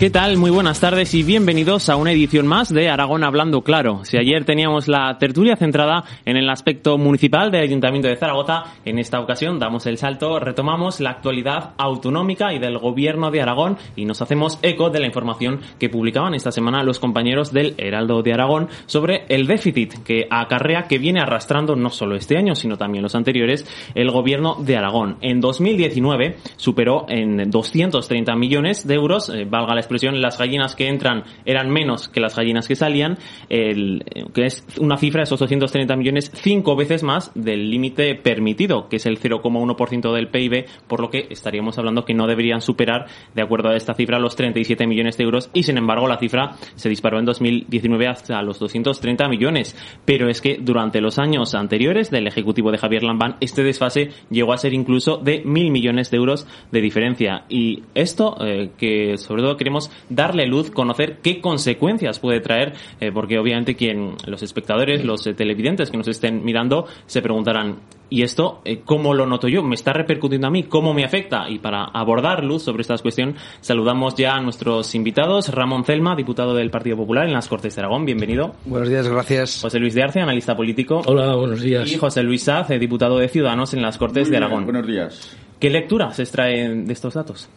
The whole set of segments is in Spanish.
¿Qué tal? Muy buenas tardes y bienvenidos a una edición más de Aragón Hablando Claro. Si ayer teníamos la tertulia centrada en el aspecto municipal del Ayuntamiento de Zaragoza, en esta ocasión damos el salto, retomamos la actualidad autonómica y del Gobierno de Aragón y nos hacemos eco de la información que publicaban esta semana los compañeros del Heraldo de Aragón sobre el déficit que acarrea, que viene arrastrando no solo este año, sino también los anteriores, el Gobierno de Aragón. En 2019 superó en 230 millones de euros, eh, valga la las gallinas que entran eran menos que las gallinas que salían, que es una cifra, esos 230 millones, cinco veces más del límite permitido, que es el 0,1% del PIB, por lo que estaríamos hablando que no deberían superar, de acuerdo a esta cifra, los 37 millones de euros, y sin embargo la cifra se disparó en 2019 hasta los 230 millones. Pero es que durante los años anteriores del Ejecutivo de Javier Lambán, este desfase llegó a ser incluso de mil millones de euros de diferencia. Y esto, eh, que sobre todo queremos darle luz, conocer qué consecuencias puede traer, eh, porque obviamente quien, los espectadores, los eh, televidentes que nos estén mirando, se preguntarán, ¿y esto eh, cómo lo noto yo? ¿Me está repercutiendo a mí? ¿Cómo me afecta? Y para abordar luz sobre esta cuestión, saludamos ya a nuestros invitados. Ramón Celma, diputado del Partido Popular en las Cortes de Aragón, bienvenido. Buenos días, gracias. José Luis de Arce, analista político. Hola, buenos días. Y José Luis Saz, diputado de Ciudadanos en las Cortes de Aragón. Buenos días. ¿Qué lectura se extrae de estos datos?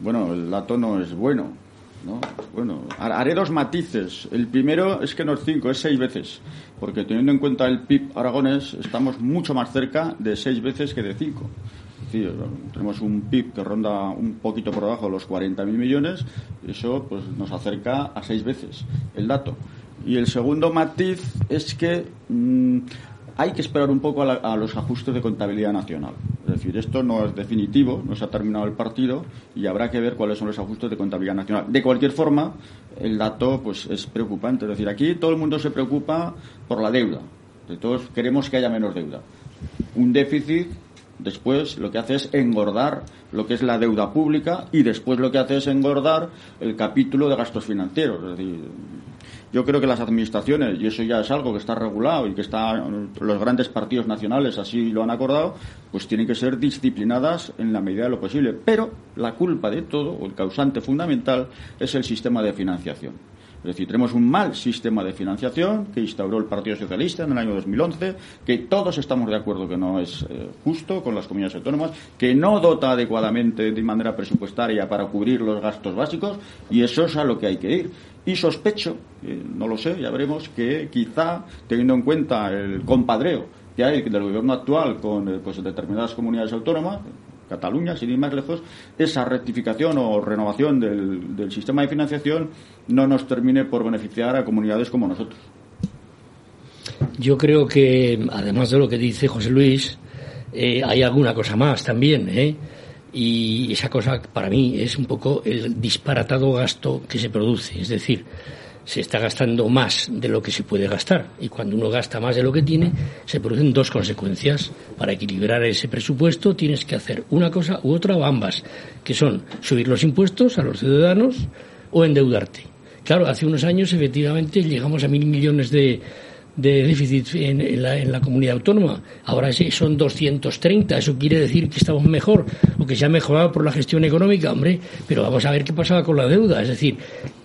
Bueno, el dato no es bueno. ¿no? Bueno, haré dos matices. El primero es que no es cinco, es seis veces. Porque teniendo en cuenta el PIB aragonés, estamos mucho más cerca de seis veces que de cinco. tenemos un PIB que ronda un poquito por debajo de los 40.000 millones. Eso pues, nos acerca a seis veces el dato. Y el segundo matiz es que mm, hay que esperar un poco a, los ajustes de contabilidad nacional. Decir, esto no es definitivo, no se ha terminado el partido y habrá que ver cuáles son los ajustes de contabilidad nacional. De cualquier forma, el dato pues es preocupante. Es decir, aquí todo el mundo se preocupa por la deuda. De todos queremos que haya menos deuda. Un déficit después lo que hace es engordar lo que es la deuda pública y después lo que hace es engordar el capítulo de gastos financieros. Es decir, yo creo que las administraciones, y eso ya es algo que está regulado y que está, los grandes partidos nacionales así lo han acordado, pues tienen que ser disciplinadas en la medida de lo posible. Pero la culpa de todo, o el causante fundamental, es el sistema de financiación. Es decir, tenemos un mal sistema de financiación que instauró el Partido Socialista en el año 2011, que todos estamos de acuerdo que no es eh, justo con las comunidades autónomas, que no dota adecuadamente de manera presupuestaria para cubrir los gastos básicos, y eso es a lo que hay que ir. Y sospecho, eh, no lo sé, ya veremos, que quizá, teniendo en cuenta el compadreo que hay del gobierno actual con eh, pues, determinadas comunidades autónomas, Cataluña, sin ir más lejos, esa rectificación o renovación del, sistema de financiación no nos termine por beneficiar a comunidades como nosotros. Yo creo que, además de lo que dice José Luis, eh, hay alguna cosa más también, ¿eh? Y esa cosa para mí es un poco el disparatado gasto que se produce. Es decir, se está gastando más de lo que se puede gastar. Y cuando uno gasta más de lo que tiene, se producen dos consecuencias. Para equilibrar ese presupuesto tienes que hacer una cosa u otra o ambas, que son subir los impuestos a los ciudadanos o endeudarte. Claro, hace unos años efectivamente llegamos a mil millones de, de déficit en, la, comunidad autónoma. Ahora sí son 230. Eso quiere decir que estamos mejor o que se ha mejorado por la gestión económica, hombre. Pero vamos a ver qué pasaba con la deuda. Es decir,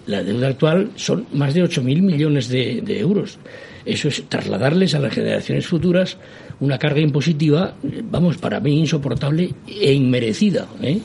la deuda actual son más de 8.000 millones de, euros. Eso es trasladarles a las generaciones futuras una carga impositiva, vamos, para mí insoportable e inmerecida. ¿eh?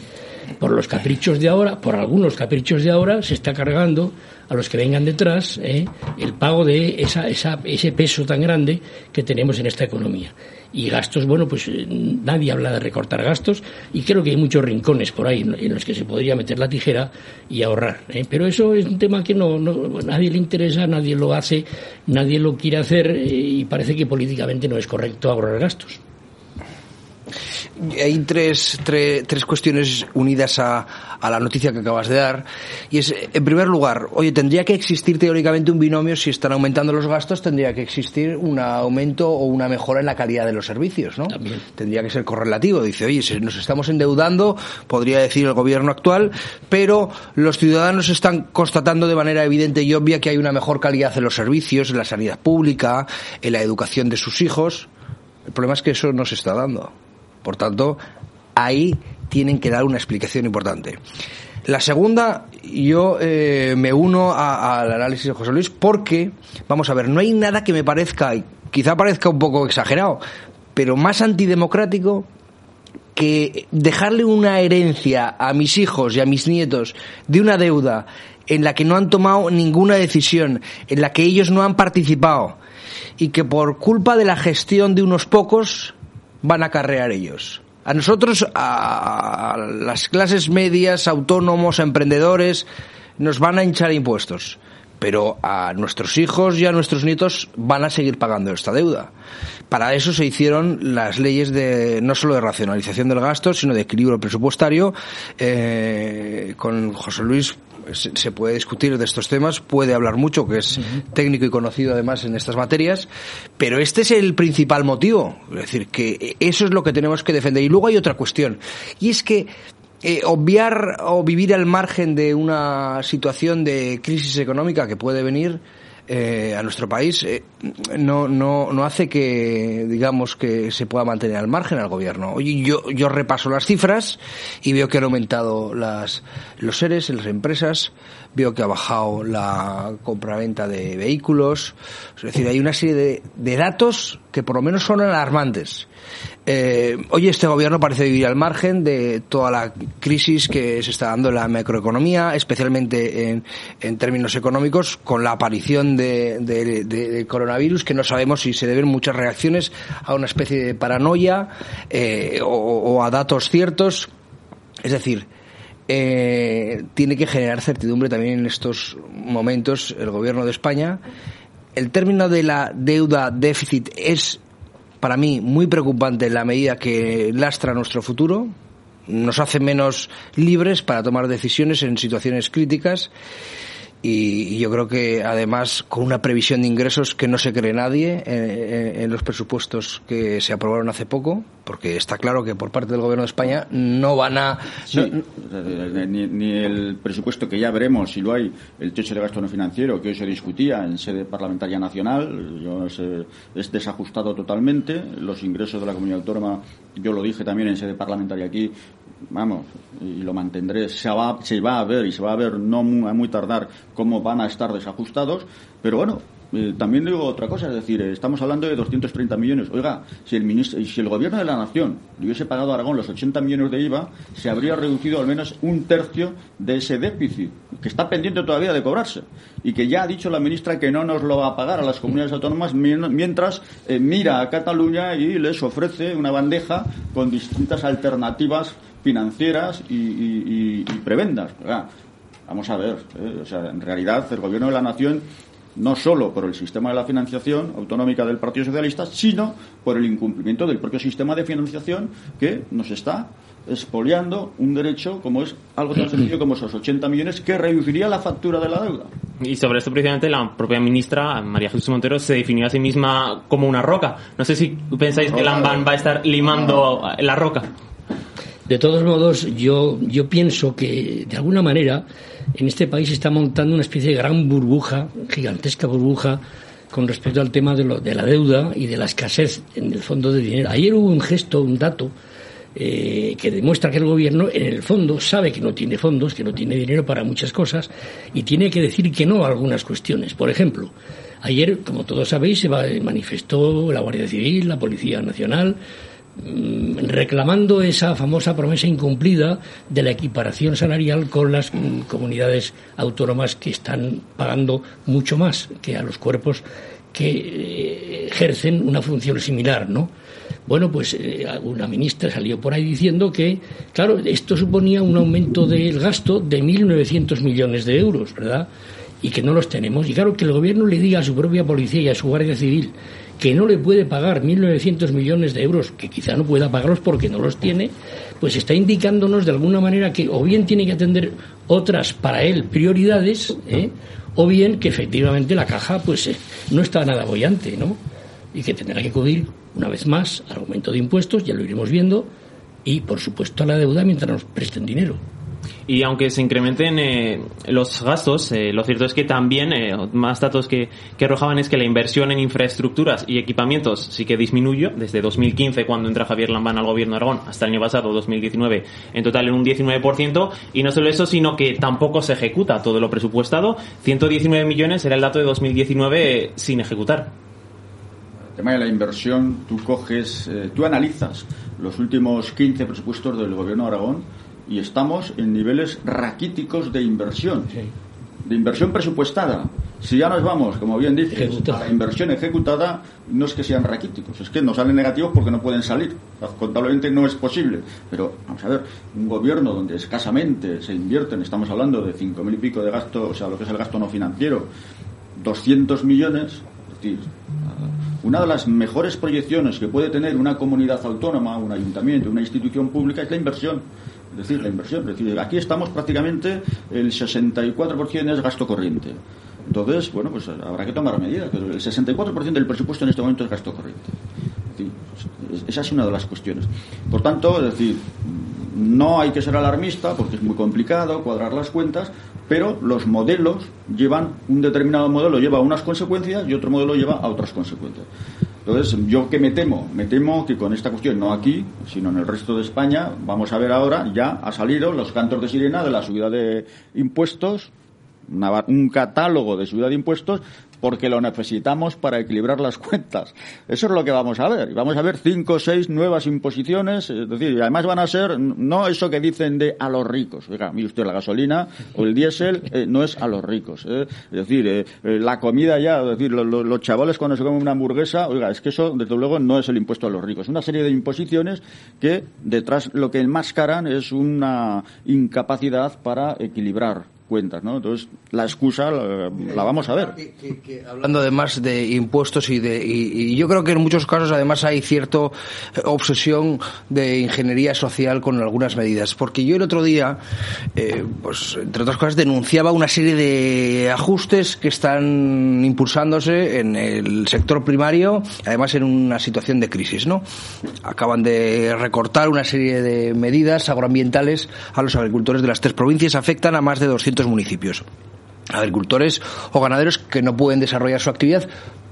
Por los caprichos de ahora, por algunos caprichos de ahora, se está cargando a los que vengan detrás ¿eh? el pago de esa, esa, ese peso tan grande que tenemos en esta economía. Y gastos, bueno, pues eh, nadie habla de recortar gastos y creo que hay muchos rincones por ahí en los que se podría meter la tijera y ahorrar. ¿eh? Pero eso es un tema que no, no, nadie le interesa, nadie lo hace, nadie lo quiere hacer y parece que políticamente no es correcto ahorrar gastos hay tres, tres, tres cuestiones unidas a, a, la noticia que acabas de dar. Y es, en primer lugar, oye, tendría que existir teóricamente un binomio, si están aumentando los gastos, tendría que existir un aumento o una mejora en la calidad de los servicios, ¿no? También. Tendría que ser correlativo. Dice, oye, si nos estamos endeudando, podría decir el gobierno actual, pero los ciudadanos están constatando de manera evidente y obvia que hay una mejor calidad en los servicios, en la sanidad pública, en la educación de sus hijos. El problema es que eso no se está dando. Por tanto, ahí tienen que dar una explicación importante. La segunda, yo eh, me uno al análisis de José Luis porque, vamos a ver, no hay nada que me parezca, quizá parezca un poco exagerado, pero más antidemocrático que dejarle una herencia a mis hijos y a mis nietos de una deuda en la que no han tomado ninguna decisión, en la que ellos no han participado y que por culpa de la gestión de unos pocos van a acarrear ellos. A nosotros, a las clases medias, autónomos, emprendedores, nos van a hinchar impuestos. Pero a nuestros hijos y a nuestros nietos van a seguir pagando esta deuda. Para eso se hicieron las leyes de no solo de racionalización del gasto, sino de equilibrio presupuestario. Eh, con José Luis se puede discutir de estos temas, puede hablar mucho, que es técnico y conocido además en estas materias, pero este es el principal motivo. Es decir, que eso es lo que tenemos que defender. Y luego hay otra cuestión, y es que eh, obviar o vivir al margen de una situación de crisis económica que puede venir eh, a nuestro país eh, no, no, no hace que, digamos, que se pueda mantener al margen al gobierno. Yo, yo repaso las cifras y veo que han aumentado las, los seres las empresas, veo que ha bajado la compraventa de vehículos. Es decir, hay una serie de, de datos que por lo menos son alarmantes. Eh, hoy este gobierno parece vivir al margen de toda la crisis que se está dando en la macroeconomía, especialmente en, términos económicos, con la aparición de, de, coronavirus, que no sabemos si se deben muchas reacciones a una especie de paranoia eh, o, o a datos ciertos. Es decir, eh, tiene que generar certidumbre también en estos momentos el gobierno de España. El término de la deuda déficit es para mí muy preocupante en la medida que lastra nuestro futuro, nos hace menos libres para tomar decisiones en situaciones críticas y yo creo que además con una previsión de ingresos que no se cree nadie en, en, los presupuestos que se aprobaron hace poco, porque está claro que por parte del Gobierno de España no van a... Sí, no, ni, ni, el presupuesto que ya veremos, si lo hay, el techo de gasto no financiero, que hoy se discutía en sede parlamentaria nacional, yo sé, es desajustado totalmente, los ingresos de la comunidad autónoma, yo lo dije también en sede parlamentaria aquí, vamos, y lo mantendré, se va, se va a ver y se va a ver no muy, a muy tardar cómo van a estar desajustados, pero bueno, eh, también digo otra cosa, es decir, eh, estamos hablando de 230 millones. Oiga, si el, ministro, si el gobierno de la nación le hubiese pagado a Aragón los 80 millones de IVA, se habría reducido al menos un tercio de ese déficit, que está pendiente todavía de cobrarse, y que ya ha dicho la ministra que no nos lo va a pagar a las comunidades autónomas mientras eh, mira a Cataluña y les ofrece una bandeja con distintas alternativas financieras y, y, prebendas. Vamos a ver, o sea, en realidad el gobierno de la nación no solo por el sistema de la financiación autonómica del Partido Socialista, sino por el incumplimiento del propio sistema de financiación que nos está expoliando un derecho como es algo tan sencillo como esos 80 millones que reduciría la factura de la deuda. Y sobre esto precisamente la propia ministra María Jesús Montero se definió a sí misma como una roca. No sé si pensáis que Lamban va a estar limando la roca. De todos modos, yo, yo pienso que de alguna manera en este país se está montando una especie de gran burbuja, gigantesca burbuja, con respecto al tema de, lo, de la deuda y de la escasez en el fondo de dinero. Ayer hubo un gesto, un dato, eh, que demuestra que el gobierno, en el fondo, sabe que no tiene fondos, que no tiene dinero para muchas cosas y tiene que decir que no a algunas cuestiones. Por ejemplo, ayer, como todos sabéis, se manifestó la Guardia Civil, la Policía Nacional, reclamando esa famosa promesa incumplida de la equiparación salarial con las mm, comunidades autónomas que están pagando mucho más que a los cuerpos que eh, ejercen una función similar, ¿no? Bueno, pues eh, una ministra salió por ahí diciendo que, claro, esto suponía un aumento del gasto de 1.900 millones de euros, ¿verdad? Y que no los tenemos. Y claro, que el gobierno le diga a su propia policía y a su Guardia Civil que no le puede pagar 1.900 millones de euros, que quizá no pueda pagarlos porque no los tiene, pues está indicándonos de alguna manera que o bien tiene que atender otras para él prioridades, ¿eh? o bien que efectivamente la caja pues eh, no está nada bollante, ¿no? Y que tendrá que cubrir una vez más al aumento de impuestos, ya lo iremos viendo, y por supuesto a la deuda mientras nos presten dinero. Y aunque se incrementen eh, los gastos, eh, lo cierto es que también, eh, más datos que, que, arrojaban es que la inversión en infraestructuras y equipamientos sí que disminuyó desde 2015, cuando entra Javier Lambán al gobierno de Aragón, hasta el año pasado, 2019, en total en un 19%. Y no solo eso, sino que tampoco se ejecuta todo lo presupuestado. 119 millones era el dato de 2019 sin ejecutar. El tema de la inversión, tú coges, tú analizas los últimos 15 presupuestos del gobierno de Aragón y estamos en niveles raquíticos de inversión, de inversión presupuestada. Si ya nos vamos, como bien dices, a la inversión ejecutada, no es que sean raquíticos, es que nos salen negativos porque no pueden salir. Contablemente no es posible. Pero, vamos a ver, un gobierno donde escasamente se invierten, estamos hablando de cinco mil y pico de gasto, o sea, lo que es el gasto no financiero, 200 millones, es decir, una de las mejores proyecciones que puede tener una comunidad autónoma, un ayuntamiento, una institución pública es la inversión. Decir, la inversión. Es decir, aquí estamos prácticamente el 64% es gasto corriente. Entonces, bueno, pues habrá que tomar medidas. Pero el 64% del presupuesto en este momento es gasto corriente. Es decir, esa es una de las cuestiones. Por tanto, es decir, no hay que ser alarmista porque es muy complicado cuadrar las cuentas, pero los modelos llevan, un determinado modelo lleva unas consecuencias y otro modelo lleva a otras consecuencias. Entonces, yo que me temo, me temo que con esta cuestión, no aquí, sino en el resto de España, vamos a ver ahora, ya ha salido los cantos de sirena de la subida de impuestos, un catálogo de subida de impuestos porque lo necesitamos para equilibrar las cuentas. Eso es lo que vamos a ver. Vamos a ver cinco o seis nuevas imposiciones, es decir, y además van a ser no eso que dicen de a los ricos. Oiga, mire usted, la gasolina o el diésel eh, no es a los ricos. Eh. Es decir, eh, la comida ya, es decir, los chavales cuando se comen una hamburguesa, oiga, es que eso, desde luego, no es el impuesto a los ricos. Una serie de imposiciones que detrás lo que enmascaran es una incapacidad para equilibrar cuentas, ¿no? Entonces, la excusa la, vamos a ver. hablando además de impuestos y de y, yo creo que en muchos casos además hay cierta obsesión de ingeniería social con algunas medidas, porque yo el otro día, eh, pues entre otras cosas, denunciaba una serie de ajustes que están impulsándose en el sector primario, además en una situación de crisis, ¿no? Acaban de recortar una serie de medidas agroambientales a los agricultores de las tres provincias, afectan a más de 200 municipios. Agricultores o ganaderos que no pueden desarrollar su actividad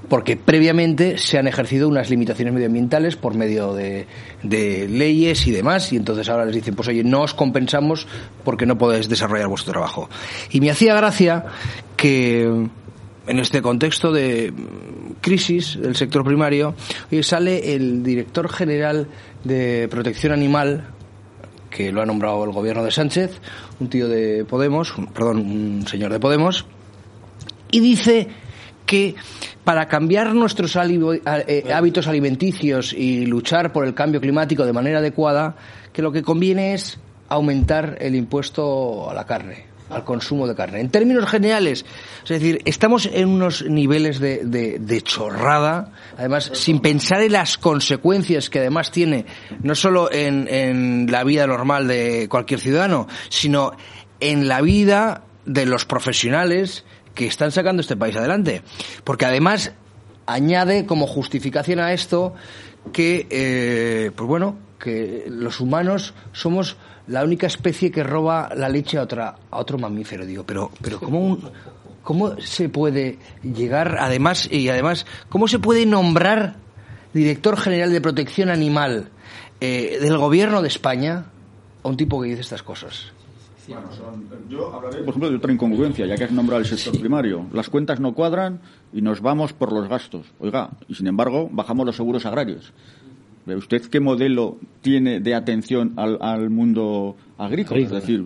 porque previamente se han ejercido unas limitaciones medioambientales por medio de, leyes y demás, y entonces ahora les dicen, pues oye, no os compensamos porque no podéis desarrollar vuestro trabajo. Y me hacía gracia que en este contexto de crisis del sector primario, sale el director general de protección animal, que lo ha nombrado el gobierno de Sánchez, un tío de Podemos, perdón, un señor de Podemos, y dice que para cambiar nuestros eh, hábitos alimenticios y luchar por el cambio climático de manera adecuada, que lo que conviene es aumentar el impuesto a la carne al consumo de carne. En términos generales, es decir, estamos en unos niveles de, de, chorrada, además, sin pensar en las consecuencias que además tiene, no solo en, en la vida normal de cualquier ciudadano, sino en la vida de los profesionales que están sacando este país adelante. Porque además añade como justificación a esto que, eh, pues bueno, que los humanos somos la única especie que roba la leche a otra a otro mamífero digo pero pero cómo cómo se puede llegar además y además cómo se puede nombrar director general de protección animal eh, del gobierno de España a un tipo que dice estas cosas bueno, yo hablaré, por ejemplo, de otra incongruencia, ya que has nombrado el sector primario. Las cuentas no cuadran y nos vamos por los gastos. Oiga, y sin embargo, bajamos los seguros agrarios. ¿Usted qué modelo tiene de atención al, al mundo agrícola. Es decir,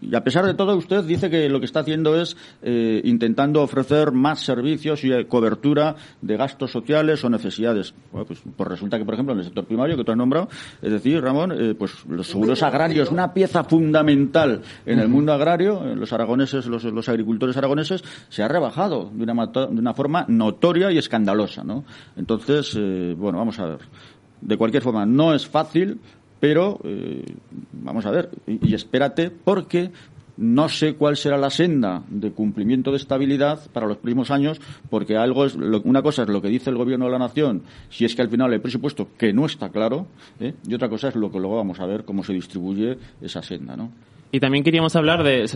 y a pesar de todo, usted dice que lo que está haciendo es eh, intentando ofrecer más servicios y eh, cobertura de gastos sociales o necesidades. Bueno, pues, pues, resulta que, por ejemplo, en el sector primario que tú has nombrado, es decir, Ramón, eh, pues los seguros agrarios, una pieza fundamental en el mundo agrario, los aragoneses, los, los agricultores aragoneses, se ha rebajado de una, de una forma notoria y escandalosa, ¿no? Entonces, bueno, vamos a ver. De cualquier forma, no es fácil, pero eh, vamos a ver, y, espérate porque no sé cuál será la senda de cumplimiento de estabilidad para los próximos años, porque algo es una cosa es lo que dice el gobierno de la nación, si es que al final hay presupuesto que no está claro, ¿eh? y otra cosa es lo que luego vamos a ver cómo se distribuye esa senda, ¿no? Y también queríamos hablar de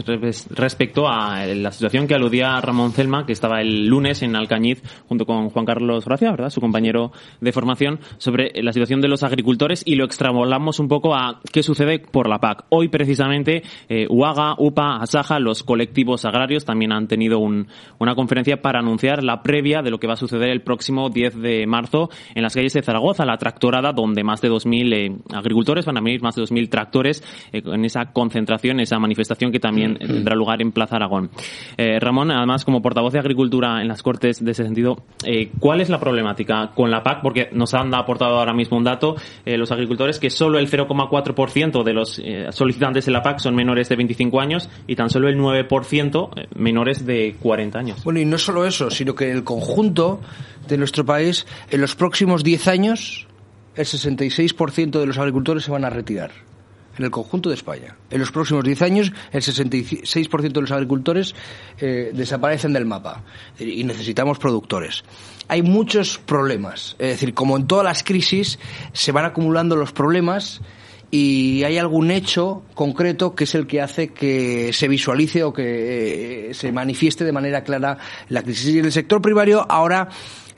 respecto a la situación que aludía Ramón Celma, que estaba el lunes en Alcañiz junto con Juan Carlos Gracia, ¿verdad? Su compañero de formación, sobre la situación de los agricultores y lo extrapolamos un poco a qué sucede por la PAC. Hoy precisamente eh, UAGA, UPA, ASAJA, los colectivos agrarios también han tenido una conferencia para anunciar la previa de lo que va a suceder el próximo 10 de marzo en las calles de Zaragoza, la tractorada donde más de 2.000 eh, agricultores van a venir, más de 2.000 tractores eh, en esa concentración esa manifestación que también mm. tendrá lugar en Plaza Aragón. Eh, Ramón, además, como portavoz de Agricultura en las Cortes de ese sentido, eh, ¿cuál es la problemática con la PAC? Porque nos han aportado ahora mismo un dato, eh, los agricultores, que solo el 0,4% de los solicitantes de la PAC son menores de 25 años y tan solo el 9% menores de 40 años. Bueno, y no solo eso, sino que el conjunto de nuestro país, en los próximos 10 años, el 66% de los agricultores se van a retirar en el conjunto de España. En los próximos 10 años, el 66% de los agricultores eh, desaparecen del mapa y necesitamos productores. Hay muchos problemas. Es decir, como en todas las crisis, se van acumulando los problemas y hay algún hecho concreto que es el que hace que se visualice o que eh, se manifieste de manera clara la crisis. Y en el sector primario ahora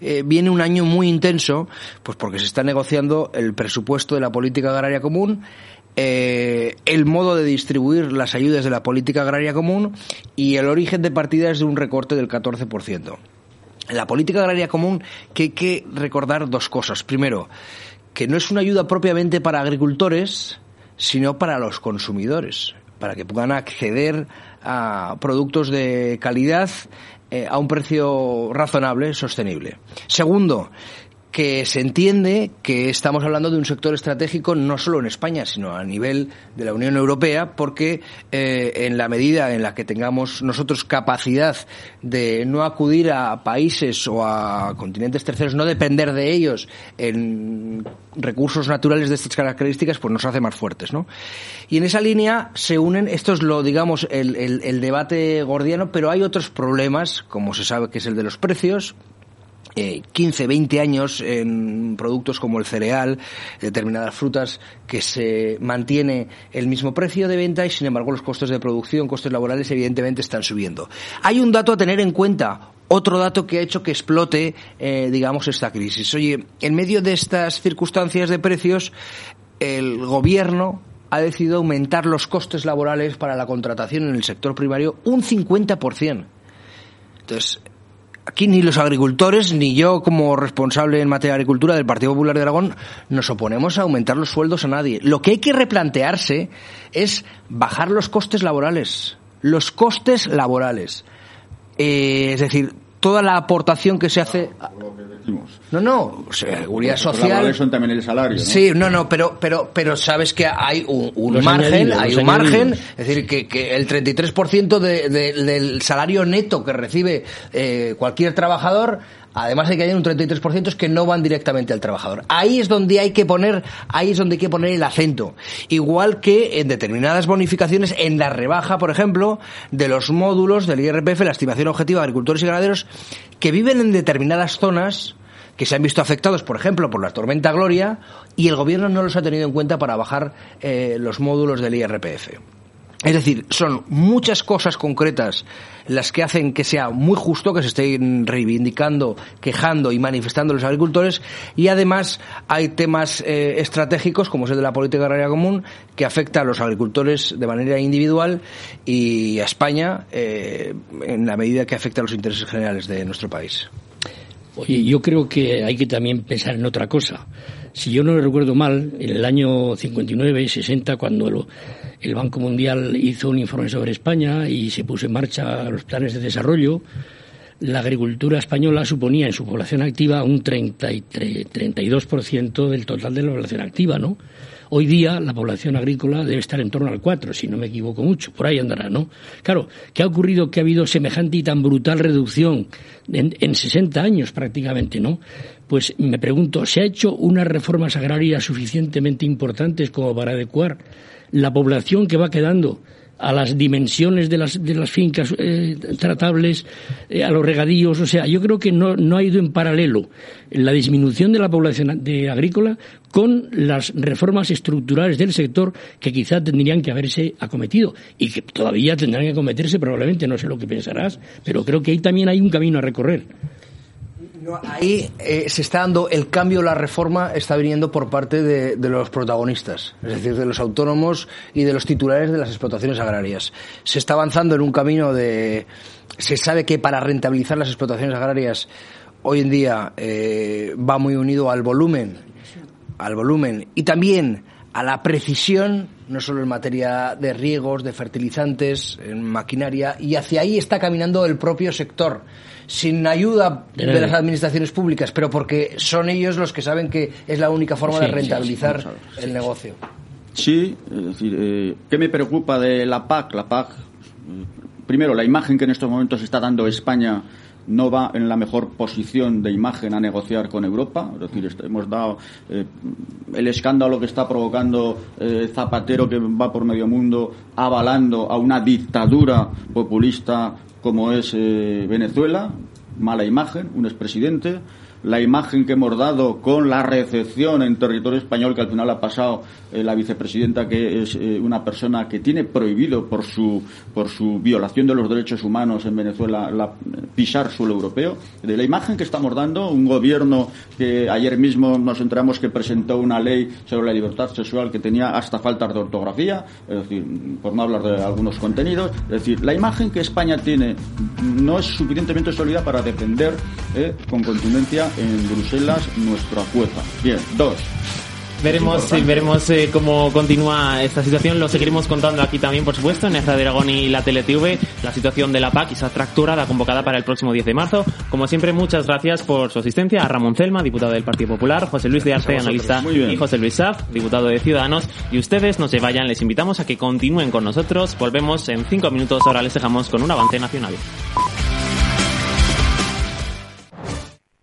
eh, viene un año muy intenso, pues porque se está negociando el presupuesto de la política agraria común, eh, el modo de distribuir las ayudas de la política agraria común y el origen de partida es de un recorte del 14%. En la política agraria común que hay que recordar dos cosas. Primero, que no es una ayuda propiamente para agricultores, sino para los consumidores, para que puedan acceder a productos de calidad eh, a un precio razonable, sostenible. Segundo, que se entiende que estamos hablando de un sector estratégico no solo en España, sino a nivel de la Unión Europea, porque eh, en la medida en la que tengamos nosotros capacidad de no acudir a países o a continentes terceros, no depender de ellos en recursos naturales de estas características, pues nos hace más fuertes, ¿no? Y en esa línea se unen, esto es lo, digamos, el, el debate gordiano, pero hay otros problemas, como se sabe que es el de los precios, eh, 15, 20 años en productos como el cereal, determinadas frutas, que se mantiene el mismo precio de venta y sin embargo los costos de producción, costes laborales evidentemente están subiendo. Hay un dato a tener en cuenta, otro dato que ha hecho que explote, eh, digamos, esta crisis. Oye, en medio de estas circunstancias de precios, el gobierno ha decidido aumentar los costes laborales para la contratación en el sector primario un 50%. Entonces, aquí ni los agricultores ni yo como responsable en materia de agricultura del Partido Popular de Aragón nos oponemos a aumentar los sueldos a nadie. Lo que hay que replantearse es bajar los costes laborales. Los costes laborales. Eh, es decir, toda la aportación que se hace. No, no, seguridad social. son también el salario. ¿no? Sí, no, no, pero, pero, pero sabes que hay un, margen, hay un margen, es decir, que, que el 33% de, del salario neto que recibe eh, cualquier trabajador Además hay que añadir un 33% que no van directamente al trabajador. Ahí es donde hay que poner, ahí es donde hay que poner el acento. Igual que en determinadas bonificaciones, en la rebaja, por ejemplo, de los módulos del IRPF, la estimación objetiva de agricultores y ganaderos, que viven en determinadas zonas que se han visto afectados, por ejemplo, por la tormenta Gloria, y el gobierno no los ha tenido en cuenta para bajar eh, los módulos del IRPF. Es decir, son muchas cosas concretas las que hacen que sea muy justo que se estén reivindicando, quejando y manifestando los agricultores y además hay temas eh, estratégicos como es el de la política agraria común que afecta a los agricultores de manera individual y a España eh, en la medida que afecta a los intereses generales de nuestro país. Oye, yo creo que hay que también pensar en otra cosa. Si yo no recuerdo mal, en el año 59, 60, cuando el Banco Mundial hizo un informe sobre España y se puso en marcha los planes de desarrollo, la agricultura española suponía en su población activa un 33, 32% del total de la población activa, ¿no? Hoy día la población agrícola debe estar en torno al 4, si no me equivoco mucho, por ahí andará, ¿no? Claro, ¿qué ha ocurrido que ha habido semejante y tan brutal reducción en, en 60 años prácticamente, ¿no? Pues me pregunto, ¿se ha hecho unas reformas agrarias suficientemente importantes como para adecuar la población que va quedando a las dimensiones de las, de las fincas eh, tratables, eh, a los regadíos. O sea, yo creo que no, no ha ido en paralelo la disminución de la población de agrícola con las reformas estructurales del sector que quizá tendrían que haberse acometido y que todavía tendrán que acometerse probablemente, no sé lo que pensarás, pero creo que ahí también hay un camino a recorrer. Ahí eh, se está dando el cambio, la reforma está viniendo por parte de, de, los protagonistas, es decir, de los autónomos y de los titulares de las explotaciones agrarias. Se está avanzando en un camino de. Se sabe que para rentabilizar las explotaciones agrarias hoy en día eh, va muy unido al volumen, al volumen y también a la precisión, no solo en materia de riegos, de fertilizantes, en maquinaria, y hacia ahí está caminando el propio sector, sin ayuda de las administraciones públicas, pero porque son ellos los que saben que es la única forma sí, de rentabilizar sí, sí, el negocio. Sí, es decir, eh, ¿qué me preocupa de la PAC? La PAC, primero, la imagen que en estos momentos está dando España no va en la mejor posición de imagen a negociar con Europa. Es decir, hemos dado eh, el escándalo que está provocando eh, Zapatero, que va por medio mundo, avalando a una dictadura populista como es eh, Venezuela. Mala imagen, un expresidente la imagen que hemos dado con la recepción en territorio español que al final ha pasado eh, la vicepresidenta que es eh, una persona que tiene prohibido por su por su violación de los derechos humanos en Venezuela la, pisar suelo europeo. De la imagen que estamos dando un gobierno que ayer mismo nos enteramos que presentó una ley sobre la libertad sexual que tenía hasta faltas de ortografía es decir por no hablar de algunos contenidos. Es decir la imagen que España tiene no es suficientemente sólida para defender eh, con contundencia en Bruselas nuestro acuerdo. Bien, dos. Veremos, sí, veremos eh, cómo continúa esta situación. Lo seguiremos contando aquí también, por supuesto, en Eza de Aragón y la TeleTV, la situación de la PAC y esa tracturada convocada para el próximo 10 de marzo. Como siempre, muchas gracias por su asistencia a Ramón Celma, diputado del Partido Popular, José Luis de Arte, analista, y José Luis Saf, diputado de Ciudadanos. Y ustedes no se vayan, les invitamos a que continúen con nosotros. Volvemos en cinco minutos. Ahora les dejamos con un avance nacional.